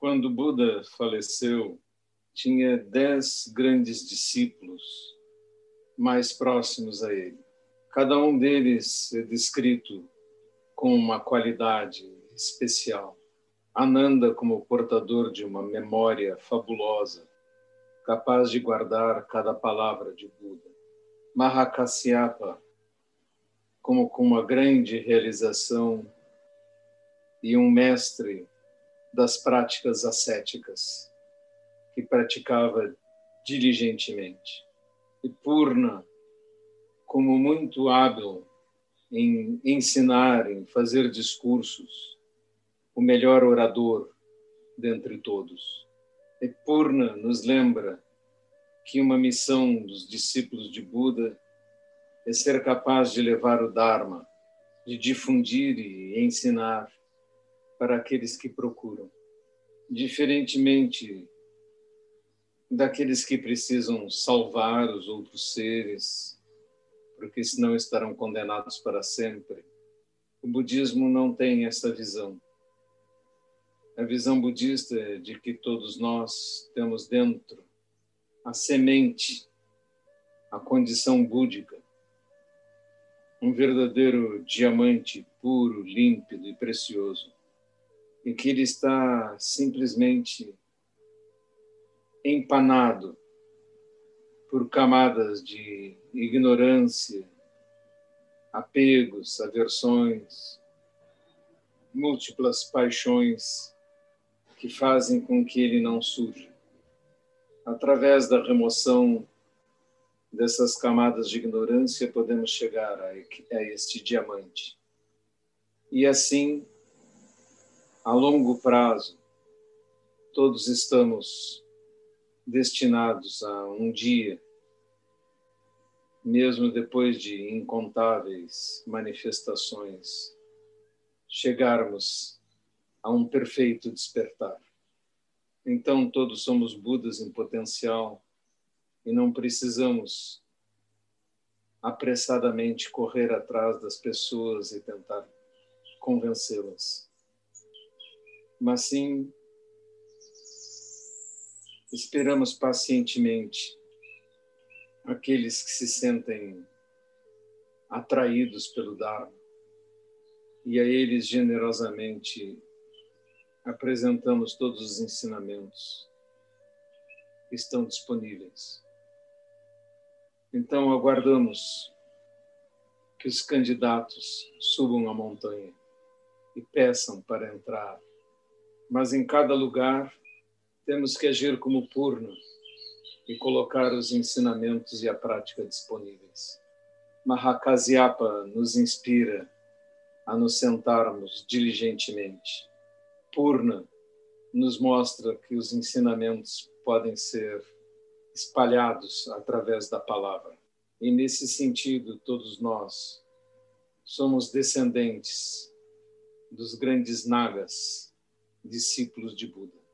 Quando Buda faleceu, tinha dez grandes discípulos mais próximos a ele. Cada um deles é descrito com uma qualidade especial. Ananda como portador de uma memória fabulosa, capaz de guardar cada palavra de Buda. Mahakasyapa como com uma grande realização e um mestre das práticas ascéticas, que praticava diligentemente. E Purna, como muito hábil em ensinar, em fazer discursos, o melhor orador dentre todos. E Purna nos lembra que uma missão dos discípulos de Buda é ser capaz de levar o Dharma, de difundir e ensinar para aqueles que procuram. Diferentemente daqueles que precisam salvar os outros seres, porque senão estarão condenados para sempre. O budismo não tem essa visão. A visão budista é de que todos nós temos dentro a semente, a condição búdica, um verdadeiro diamante puro, límpido e precioso em que ele está simplesmente empanado por camadas de ignorância, apegos, aversões, múltiplas paixões que fazem com que ele não surja. Através da remoção dessas camadas de ignorância, podemos chegar a, este diamante. E assim a longo prazo, todos estamos destinados a um dia, mesmo depois de incontáveis manifestações, chegarmos a um perfeito despertar. Então, todos somos Budas em potencial e não precisamos apressadamente correr atrás das pessoas e tentar convencê-las mas sim esperamos pacientemente aqueles que se sentem atraídos pelo Dharma e a eles generosamente apresentamos todos os ensinamentos que estão disponíveis. Então aguardamos que os candidatos subam a montanha e peçam para entrar mas em cada lugar temos que agir como Purna e colocar os ensinamentos e a prática disponíveis. Mahakasyapa nos inspira a nos sentarmos diligentemente. Purna nos mostra que os ensinamentos podem ser espalhados através da palavra. E nesse sentido, todos nós somos descendentes dos grandes nagas discípulos de Buda.